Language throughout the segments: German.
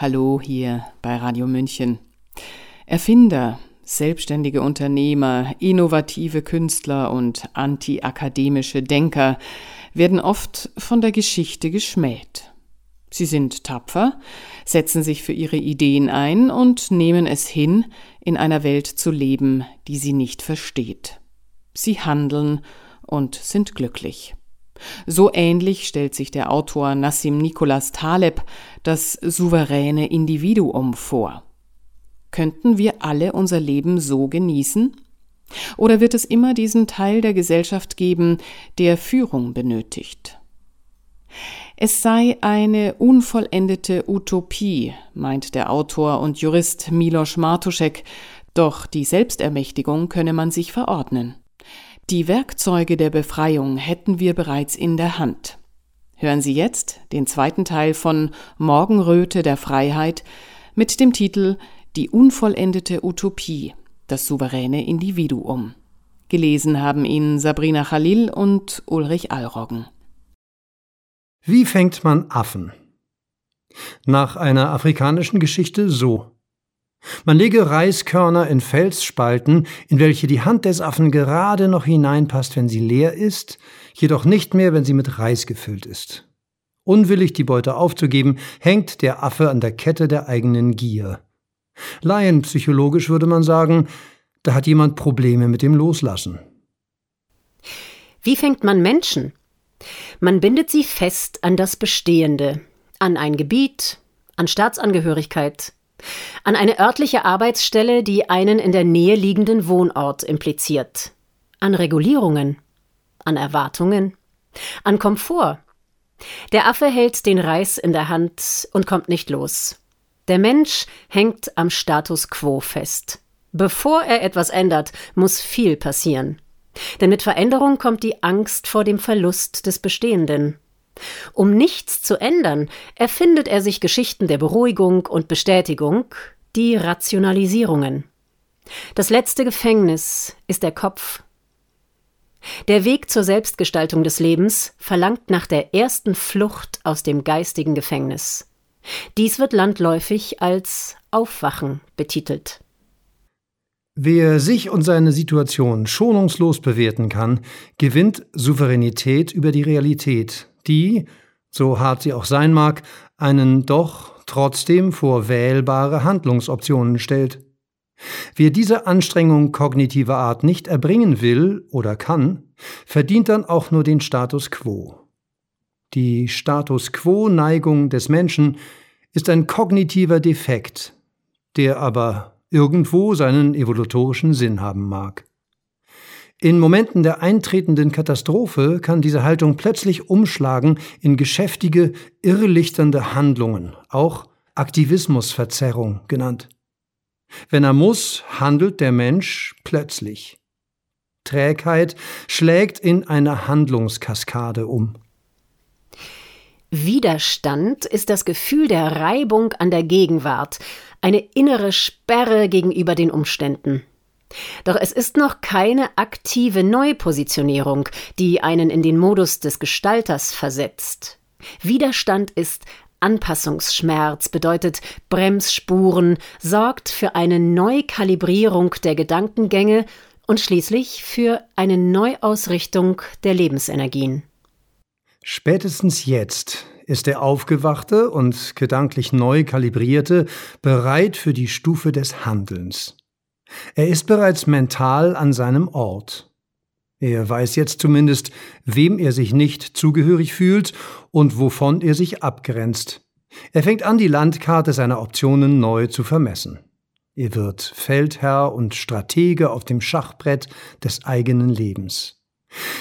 Hallo hier bei Radio München. Erfinder, selbstständige Unternehmer, innovative Künstler und antiakademische Denker werden oft von der Geschichte geschmäht. Sie sind tapfer, setzen sich für ihre Ideen ein und nehmen es hin, in einer Welt zu leben, die sie nicht versteht. Sie handeln und sind glücklich. So ähnlich stellt sich der Autor Nassim Nicholas Taleb das souveräne Individuum vor. Könnten wir alle unser Leben so genießen? Oder wird es immer diesen Teil der Gesellschaft geben, der Führung benötigt? Es sei eine unvollendete Utopie, meint der Autor und Jurist Milos Martuschek, doch die Selbstermächtigung könne man sich verordnen. Die Werkzeuge der Befreiung hätten wir bereits in der Hand. Hören Sie jetzt den zweiten Teil von Morgenröte der Freiheit mit dem Titel Die unvollendete Utopie, das souveräne Individuum. Gelesen haben ihn Sabrina Khalil und Ulrich Allroggen. Wie fängt man Affen? Nach einer afrikanischen Geschichte so. Man lege Reiskörner in Felsspalten, in welche die Hand des Affen gerade noch hineinpasst, wenn sie leer ist, jedoch nicht mehr, wenn sie mit Reis gefüllt ist. Unwillig die Beute aufzugeben, hängt der Affe an der Kette der eigenen Gier. Laienpsychologisch würde man sagen, da hat jemand Probleme mit dem Loslassen. Wie fängt man Menschen? Man bindet sie fest an das Bestehende, an ein Gebiet, an Staatsangehörigkeit, an eine örtliche Arbeitsstelle, die einen in der Nähe liegenden Wohnort impliziert. An Regulierungen. An Erwartungen. An Komfort. Der Affe hält den Reis in der Hand und kommt nicht los. Der Mensch hängt am Status quo fest. Bevor er etwas ändert, muss viel passieren. Denn mit Veränderung kommt die Angst vor dem Verlust des Bestehenden. Um nichts zu ändern, erfindet er sich Geschichten der Beruhigung und Bestätigung, die Rationalisierungen. Das letzte Gefängnis ist der Kopf. Der Weg zur Selbstgestaltung des Lebens verlangt nach der ersten Flucht aus dem geistigen Gefängnis. Dies wird landläufig als Aufwachen betitelt. Wer sich und seine Situation schonungslos bewerten kann, gewinnt Souveränität über die Realität, die, so hart sie auch sein mag, einen doch trotzdem vor wählbare Handlungsoptionen stellt. Wer diese Anstrengung kognitiver Art nicht erbringen will oder kann, verdient dann auch nur den Status quo. Die Status quo-Neigung des Menschen ist ein kognitiver Defekt, der aber irgendwo seinen evolutorischen Sinn haben mag. In Momenten der eintretenden Katastrophe kann diese Haltung plötzlich umschlagen in geschäftige, irrlichternde Handlungen, auch Aktivismusverzerrung genannt. Wenn er muss, handelt der Mensch plötzlich. Trägheit schlägt in eine Handlungskaskade um. Widerstand ist das Gefühl der Reibung an der Gegenwart, eine innere Sperre gegenüber den Umständen. Doch es ist noch keine aktive Neupositionierung, die einen in den Modus des Gestalters versetzt. Widerstand ist Anpassungsschmerz, bedeutet Bremsspuren, sorgt für eine Neukalibrierung der Gedankengänge und schließlich für eine Neuausrichtung der Lebensenergien. Spätestens jetzt ist der Aufgewachte und gedanklich neu kalibrierte bereit für die Stufe des Handelns. Er ist bereits mental an seinem Ort. Er weiß jetzt zumindest, wem er sich nicht zugehörig fühlt und wovon er sich abgrenzt. Er fängt an, die Landkarte seiner Optionen neu zu vermessen. Er wird Feldherr und Stratege auf dem Schachbrett des eigenen Lebens.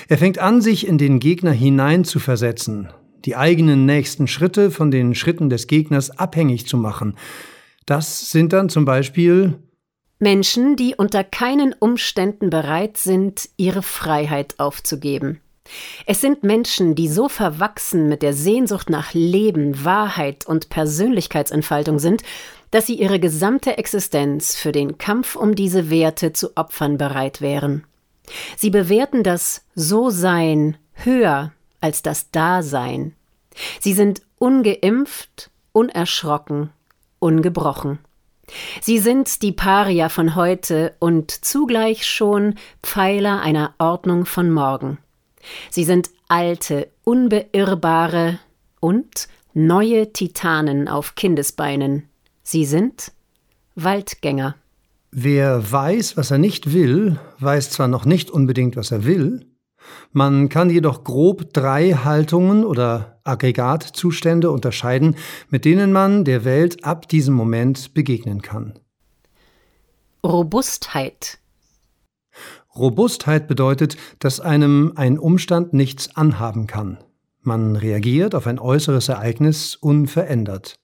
Er fängt an, sich in den Gegner hinein zu versetzen, die eigenen nächsten Schritte von den Schritten des Gegners abhängig zu machen. Das sind dann zum Beispiel Menschen, die unter keinen Umständen bereit sind, ihre Freiheit aufzugeben. Es sind Menschen, die so verwachsen mit der Sehnsucht nach Leben, Wahrheit und Persönlichkeitsentfaltung sind, dass sie ihre gesamte Existenz für den Kampf um diese Werte zu opfern bereit wären. Sie bewerten das So-Sein höher als das Dasein. Sie sind ungeimpft, unerschrocken, ungebrochen. Sie sind die Paria von heute und zugleich schon Pfeiler einer Ordnung von morgen. Sie sind alte, unbeirrbare und neue Titanen auf Kindesbeinen. Sie sind Waldgänger. Wer weiß, was er nicht will, weiß zwar noch nicht unbedingt, was er will, man kann jedoch grob drei Haltungen oder Aggregatzustände unterscheiden, mit denen man der Welt ab diesem Moment begegnen kann. Robustheit. Robustheit bedeutet, dass einem ein Umstand nichts anhaben kann. Man reagiert auf ein äußeres Ereignis unverändert.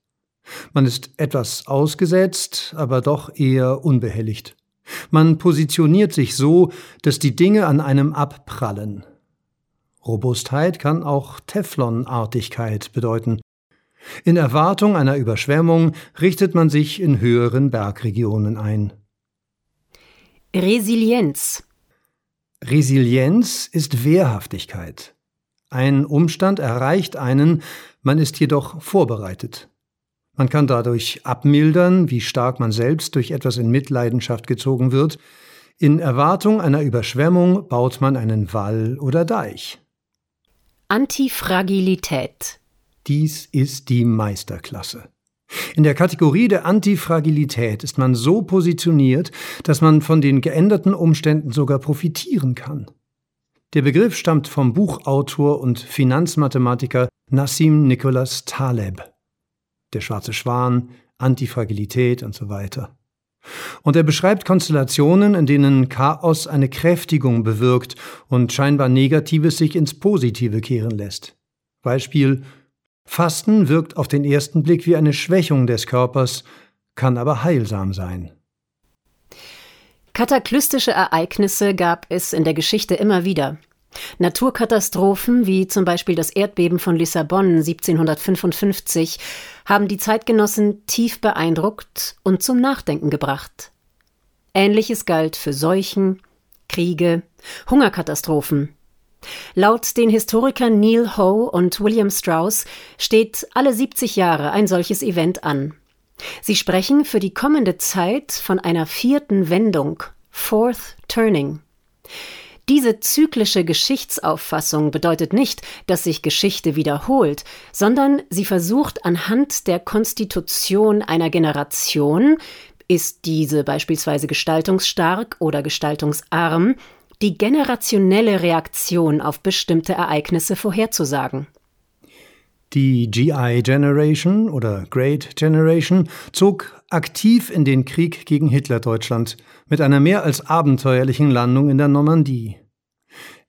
Man ist etwas ausgesetzt, aber doch eher unbehelligt. Man positioniert sich so, dass die Dinge an einem abprallen. Robustheit kann auch Teflonartigkeit bedeuten. In Erwartung einer Überschwemmung richtet man sich in höheren Bergregionen ein. Resilienz. Resilienz ist Wehrhaftigkeit. Ein Umstand erreicht einen, man ist jedoch vorbereitet. Man kann dadurch abmildern, wie stark man selbst durch etwas in Mitleidenschaft gezogen wird. In Erwartung einer Überschwemmung baut man einen Wall oder Deich. Antifragilität. Dies ist die Meisterklasse. In der Kategorie der Antifragilität ist man so positioniert, dass man von den geänderten Umständen sogar profitieren kann. Der Begriff stammt vom Buchautor und Finanzmathematiker Nassim Nicholas Taleb der schwarze Schwan, Antifragilität und so weiter. Und er beschreibt Konstellationen, in denen Chaos eine Kräftigung bewirkt und scheinbar Negatives sich ins Positive kehren lässt. Beispiel Fasten wirkt auf den ersten Blick wie eine Schwächung des Körpers, kann aber heilsam sein. Kataklystische Ereignisse gab es in der Geschichte immer wieder. Naturkatastrophen wie zum Beispiel das Erdbeben von Lissabon 1755 haben die Zeitgenossen tief beeindruckt und zum Nachdenken gebracht. Ähnliches galt für Seuchen, Kriege, Hungerkatastrophen. Laut den Historikern Neil Ho und William Strauss steht alle 70 Jahre ein solches Event an. Sie sprechen für die kommende Zeit von einer vierten Wendung, Fourth Turning. Diese zyklische Geschichtsauffassung bedeutet nicht, dass sich Geschichte wiederholt, sondern sie versucht anhand der Konstitution einer Generation, ist diese beispielsweise gestaltungsstark oder gestaltungsarm, die generationelle Reaktion auf bestimmte Ereignisse vorherzusagen. Die GI Generation oder Great Generation zog aktiv in den Krieg gegen Hitlerdeutschland mit einer mehr als abenteuerlichen Landung in der Normandie.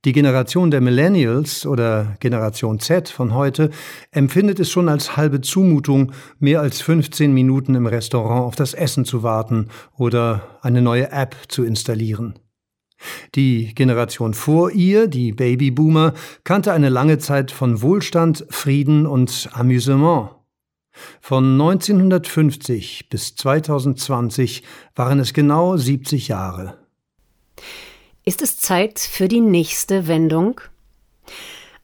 Die Generation der Millennials oder Generation Z von heute empfindet es schon als halbe Zumutung, mehr als 15 Minuten im Restaurant auf das Essen zu warten oder eine neue App zu installieren. Die Generation vor ihr, die Babyboomer, kannte eine lange Zeit von Wohlstand, Frieden und Amüsement. Von 1950 bis 2020 waren es genau 70 Jahre. Ist es Zeit für die nächste Wendung?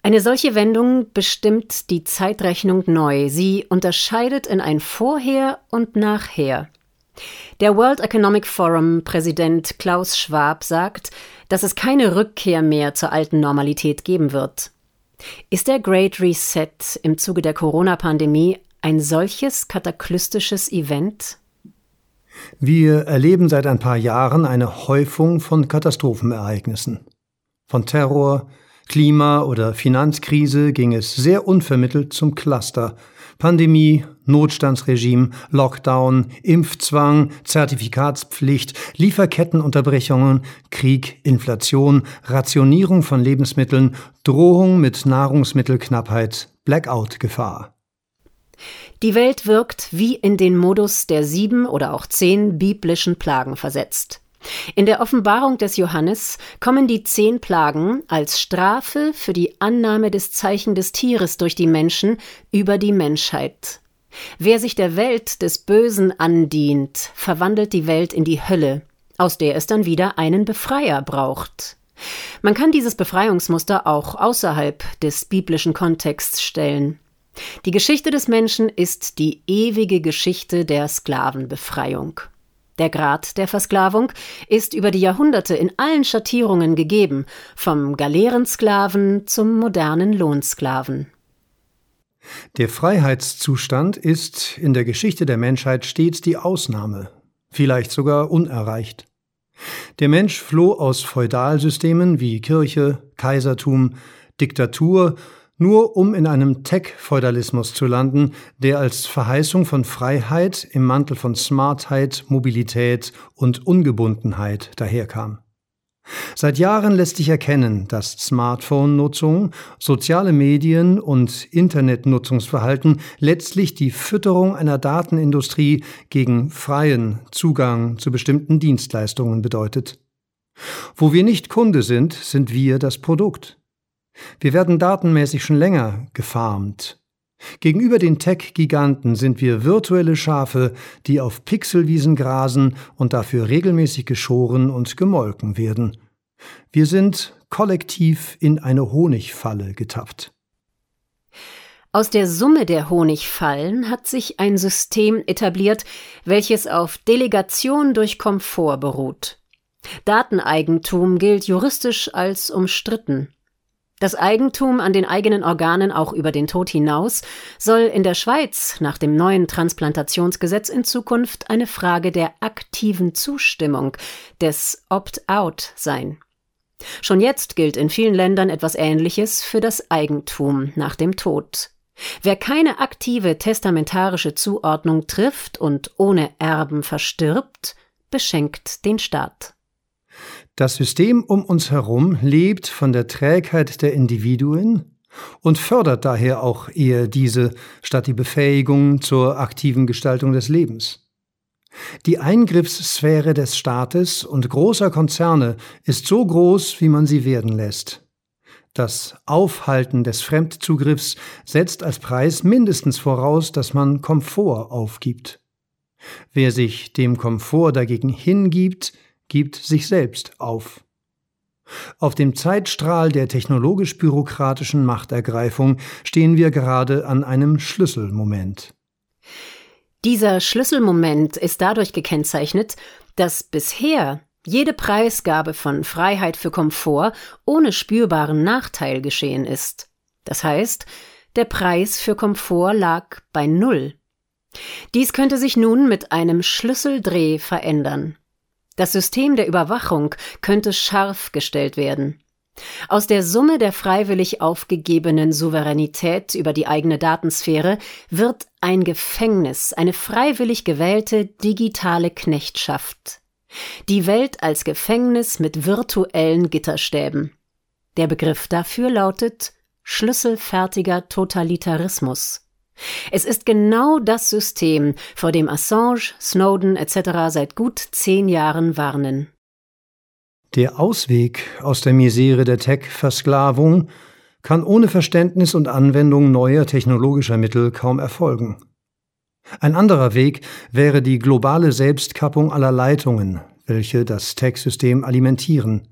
Eine solche Wendung bestimmt die Zeitrechnung neu. Sie unterscheidet in ein Vorher und Nachher. Der World Economic Forum Präsident Klaus Schwab sagt, dass es keine Rückkehr mehr zur alten Normalität geben wird. Ist der Great Reset im Zuge der Corona-Pandemie ein solches kataklystisches Event? Wir erleben seit ein paar Jahren eine Häufung von Katastrophenereignissen. Von Terror, Klima- oder Finanzkrise ging es sehr unvermittelt zum Cluster. Pandemie, Notstandsregime, Lockdown, Impfzwang, Zertifikatspflicht, Lieferkettenunterbrechungen, Krieg, Inflation, Rationierung von Lebensmitteln, Drohung mit Nahrungsmittelknappheit, Blackout-Gefahr. Die Welt wirkt wie in den Modus der sieben oder auch zehn biblischen Plagen versetzt. In der Offenbarung des Johannes kommen die zehn Plagen als Strafe für die Annahme des Zeichen des Tieres durch die Menschen über die Menschheit. Wer sich der Welt des Bösen andient, verwandelt die Welt in die Hölle, aus der es dann wieder einen Befreier braucht. Man kann dieses Befreiungsmuster auch außerhalb des biblischen Kontexts stellen. Die Geschichte des Menschen ist die ewige Geschichte der Sklavenbefreiung. Der Grad der Versklavung ist über die Jahrhunderte in allen Schattierungen gegeben, vom Galeerensklaven zum modernen Lohnsklaven. Der Freiheitszustand ist in der Geschichte der Menschheit stets die Ausnahme, vielleicht sogar unerreicht. Der Mensch floh aus Feudalsystemen wie Kirche, Kaisertum, Diktatur, nur um in einem Tech-Feudalismus zu landen, der als Verheißung von Freiheit im Mantel von Smartheit, Mobilität und Ungebundenheit daherkam. Seit Jahren lässt sich erkennen, dass Smartphone-Nutzung, soziale Medien und Internetnutzungsverhalten letztlich die Fütterung einer Datenindustrie gegen freien Zugang zu bestimmten Dienstleistungen bedeutet. Wo wir nicht Kunde sind, sind wir das Produkt. Wir werden datenmäßig schon länger gefarmt. Gegenüber den Tech-Giganten sind wir virtuelle Schafe, die auf Pixelwiesen grasen und dafür regelmäßig geschoren und gemolken werden. Wir sind kollektiv in eine Honigfalle getappt. Aus der Summe der Honigfallen hat sich ein System etabliert, welches auf Delegation durch Komfort beruht. Dateneigentum gilt juristisch als umstritten. Das Eigentum an den eigenen Organen auch über den Tod hinaus soll in der Schweiz nach dem neuen Transplantationsgesetz in Zukunft eine Frage der aktiven Zustimmung, des Opt-out sein. Schon jetzt gilt in vielen Ländern etwas Ähnliches für das Eigentum nach dem Tod. Wer keine aktive testamentarische Zuordnung trifft und ohne Erben verstirbt, beschenkt den Staat. Das System um uns herum lebt von der Trägheit der Individuen und fördert daher auch eher diese statt die Befähigung zur aktiven Gestaltung des Lebens. Die Eingriffssphäre des Staates und großer Konzerne ist so groß, wie man sie werden lässt. Das Aufhalten des Fremdzugriffs setzt als Preis mindestens voraus, dass man Komfort aufgibt. Wer sich dem Komfort dagegen hingibt, gibt sich selbst auf. Auf dem Zeitstrahl der technologisch-bürokratischen Machtergreifung stehen wir gerade an einem Schlüsselmoment. Dieser Schlüsselmoment ist dadurch gekennzeichnet, dass bisher jede Preisgabe von Freiheit für Komfort ohne spürbaren Nachteil geschehen ist. Das heißt, der Preis für Komfort lag bei Null. Dies könnte sich nun mit einem Schlüsseldreh verändern. Das System der Überwachung könnte scharf gestellt werden. Aus der Summe der freiwillig aufgegebenen Souveränität über die eigene Datensphäre wird ein Gefängnis, eine freiwillig gewählte digitale Knechtschaft. Die Welt als Gefängnis mit virtuellen Gitterstäben. Der Begriff dafür lautet schlüsselfertiger Totalitarismus. Es ist genau das System, vor dem Assange, Snowden etc. seit gut zehn Jahren warnen. Der Ausweg aus der Misere der Tech-Versklavung kann ohne Verständnis und Anwendung neuer technologischer Mittel kaum erfolgen. Ein anderer Weg wäre die globale Selbstkappung aller Leitungen, welche das Tech-System alimentieren.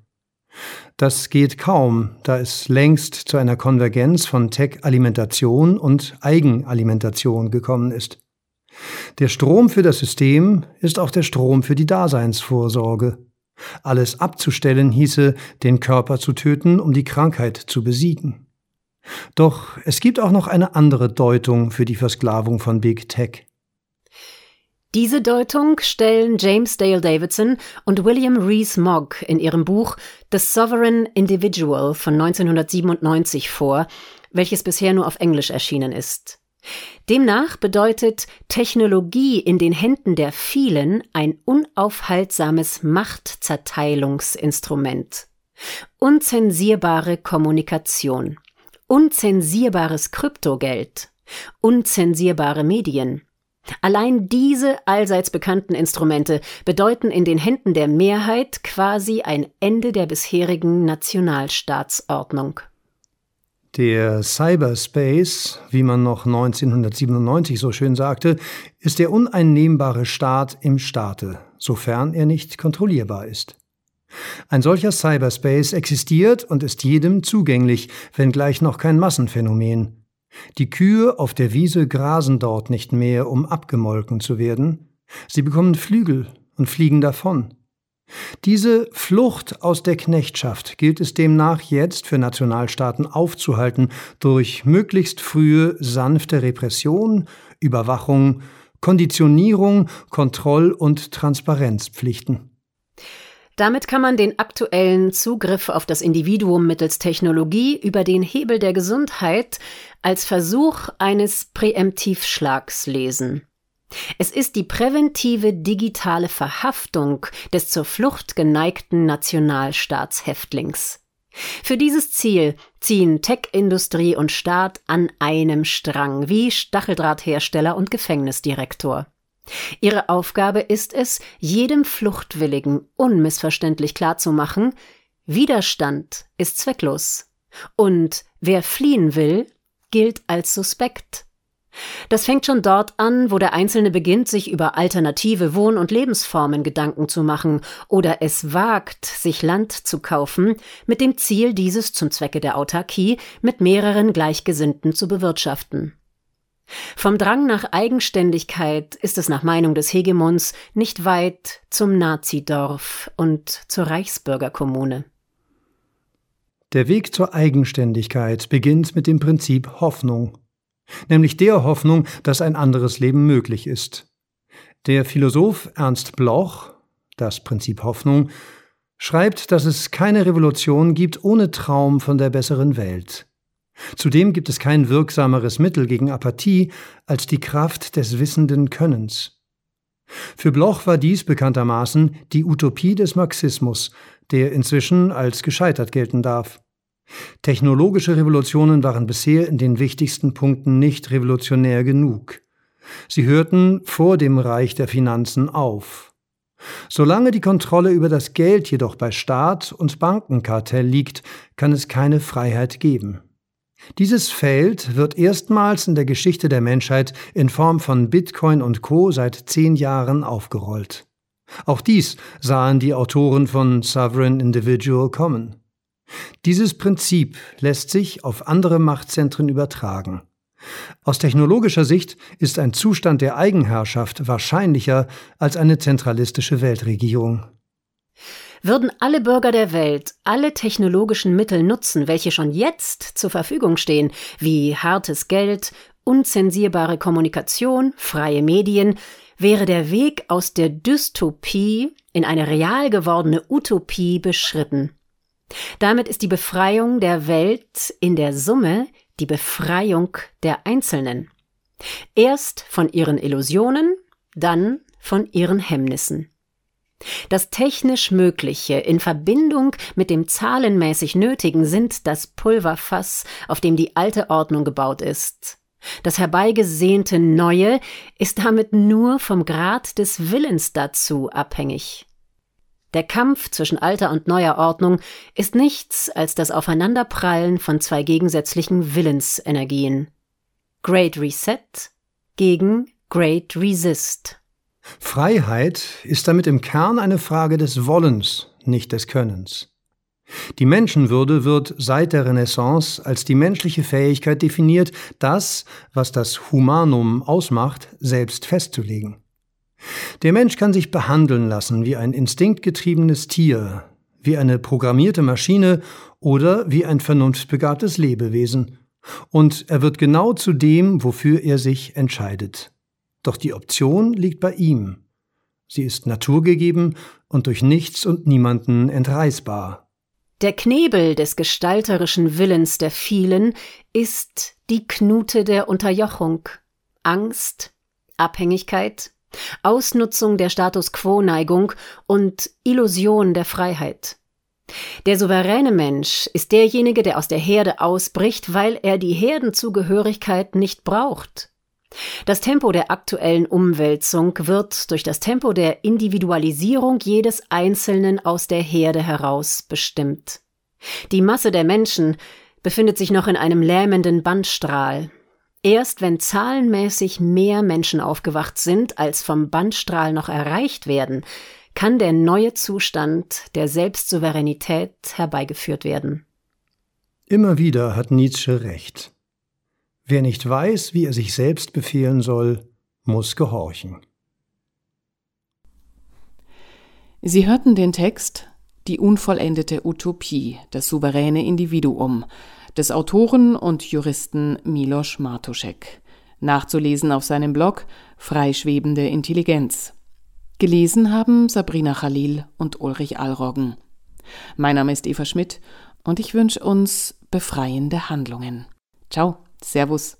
Das geht kaum, da es längst zu einer Konvergenz von Tech-Alimentation und Eigenalimentation gekommen ist. Der Strom für das System ist auch der Strom für die Daseinsvorsorge. Alles abzustellen hieße, den Körper zu töten, um die Krankheit zu besiegen. Doch es gibt auch noch eine andere Deutung für die Versklavung von Big Tech. Diese Deutung stellen James Dale Davidson und William Rees Mogg in ihrem Buch The Sovereign Individual von 1997 vor, welches bisher nur auf Englisch erschienen ist. Demnach bedeutet Technologie in den Händen der vielen ein unaufhaltsames Machtzerteilungsinstrument. Unzensierbare Kommunikation, unzensierbares Kryptogeld, unzensierbare Medien, Allein diese allseits bekannten Instrumente bedeuten in den Händen der Mehrheit quasi ein Ende der bisherigen Nationalstaatsordnung. Der Cyberspace, wie man noch 1997 so schön sagte, ist der uneinnehmbare Staat im Staate, sofern er nicht kontrollierbar ist. Ein solcher Cyberspace existiert und ist jedem zugänglich, wenngleich noch kein Massenphänomen. Die Kühe auf der Wiese grasen dort nicht mehr, um abgemolken zu werden. Sie bekommen Flügel und fliegen davon. Diese Flucht aus der Knechtschaft gilt es demnach jetzt für Nationalstaaten aufzuhalten durch möglichst frühe sanfte Repression, Überwachung, Konditionierung, Kontroll- und Transparenzpflichten. Damit kann man den aktuellen Zugriff auf das Individuum mittels Technologie über den Hebel der Gesundheit als Versuch eines Präemptivschlags lesen. Es ist die präventive digitale Verhaftung des zur Flucht geneigten Nationalstaatshäftlings. Für dieses Ziel ziehen Tech-Industrie und Staat an einem Strang, wie Stacheldrahthersteller und Gefängnisdirektor. Ihre Aufgabe ist es, jedem Fluchtwilligen unmissverständlich klarzumachen, Widerstand ist zwecklos und wer fliehen will, gilt als suspekt. Das fängt schon dort an, wo der Einzelne beginnt, sich über alternative Wohn- und Lebensformen Gedanken zu machen oder es wagt, sich Land zu kaufen, mit dem Ziel, dieses zum Zwecke der Autarkie mit mehreren Gleichgesinnten zu bewirtschaften. Vom Drang nach Eigenständigkeit ist es nach Meinung des Hegemons nicht weit zum Nazidorf und zur Reichsbürgerkommune. Der Weg zur Eigenständigkeit beginnt mit dem Prinzip Hoffnung nämlich der Hoffnung, dass ein anderes Leben möglich ist. Der Philosoph Ernst Bloch, das Prinzip Hoffnung, schreibt, dass es keine Revolution gibt ohne Traum von der besseren Welt. Zudem gibt es kein wirksameres Mittel gegen Apathie als die Kraft des wissenden Könnens. Für Bloch war dies bekanntermaßen die Utopie des Marxismus, der inzwischen als gescheitert gelten darf. Technologische Revolutionen waren bisher in den wichtigsten Punkten nicht revolutionär genug. Sie hörten vor dem Reich der Finanzen auf. Solange die Kontrolle über das Geld jedoch bei Staat und Bankenkartell liegt, kann es keine Freiheit geben. Dieses Feld wird erstmals in der Geschichte der Menschheit in Form von Bitcoin und Co. seit zehn Jahren aufgerollt. Auch dies sahen die Autoren von Sovereign Individual kommen. Dieses Prinzip lässt sich auf andere Machtzentren übertragen. Aus technologischer Sicht ist ein Zustand der Eigenherrschaft wahrscheinlicher als eine zentralistische Weltregierung. Würden alle Bürger der Welt alle technologischen Mittel nutzen, welche schon jetzt zur Verfügung stehen, wie hartes Geld, unzensierbare Kommunikation, freie Medien, wäre der Weg aus der Dystopie in eine real gewordene Utopie beschritten. Damit ist die Befreiung der Welt in der Summe die Befreiung der Einzelnen. Erst von ihren Illusionen, dann von ihren Hemmnissen. Das technisch Mögliche in Verbindung mit dem zahlenmäßig Nötigen sind das Pulverfass, auf dem die alte Ordnung gebaut ist. Das herbeigesehnte Neue ist damit nur vom Grad des Willens dazu abhängig. Der Kampf zwischen alter und neuer Ordnung ist nichts als das Aufeinanderprallen von zwei gegensätzlichen Willensenergien. Great Reset gegen Great Resist. Freiheit ist damit im Kern eine Frage des Wollens, nicht des Könnens. Die Menschenwürde wird seit der Renaissance als die menschliche Fähigkeit definiert, das, was das Humanum ausmacht, selbst festzulegen. Der Mensch kann sich behandeln lassen wie ein instinktgetriebenes Tier, wie eine programmierte Maschine oder wie ein vernunftbegabtes Lebewesen. Und er wird genau zu dem, wofür er sich entscheidet. Doch die Option liegt bei ihm. Sie ist naturgegeben und durch nichts und niemanden entreißbar. Der Knebel des gestalterischen Willens der vielen ist die Knute der Unterjochung, Angst, Abhängigkeit, Ausnutzung der Status quo-Neigung und Illusion der Freiheit. Der souveräne Mensch ist derjenige, der aus der Herde ausbricht, weil er die Herdenzugehörigkeit nicht braucht. Das Tempo der aktuellen Umwälzung wird durch das Tempo der Individualisierung jedes Einzelnen aus der Herde heraus bestimmt. Die Masse der Menschen befindet sich noch in einem lähmenden Bandstrahl, Erst wenn zahlenmäßig mehr Menschen aufgewacht sind, als vom Bandstrahl noch erreicht werden, kann der neue Zustand der Selbstsouveränität herbeigeführt werden. Immer wieder hat Nietzsche recht. Wer nicht weiß, wie er sich selbst befehlen soll, muss gehorchen. Sie hörten den Text Die unvollendete Utopie, das souveräne Individuum des Autoren und Juristen Milos Martuschek. Nachzulesen auf seinem Blog Freischwebende Intelligenz. Gelesen haben Sabrina Khalil und Ulrich Allroggen. Mein Name ist Eva Schmidt und ich wünsche uns befreiende Handlungen. Ciao, Servus.